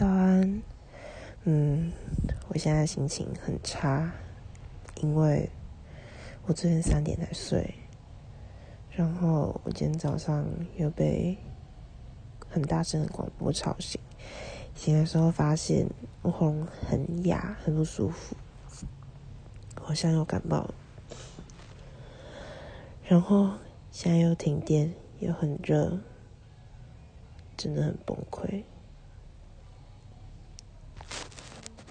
早安。嗯，我现在心情很差，因为我昨天三点才睡，然后我今天早上又被很大声的广播吵醒。醒的时候发现我喉咙很哑，很不舒服，好像又感冒。然后现在又停电，又很热，真的很崩溃。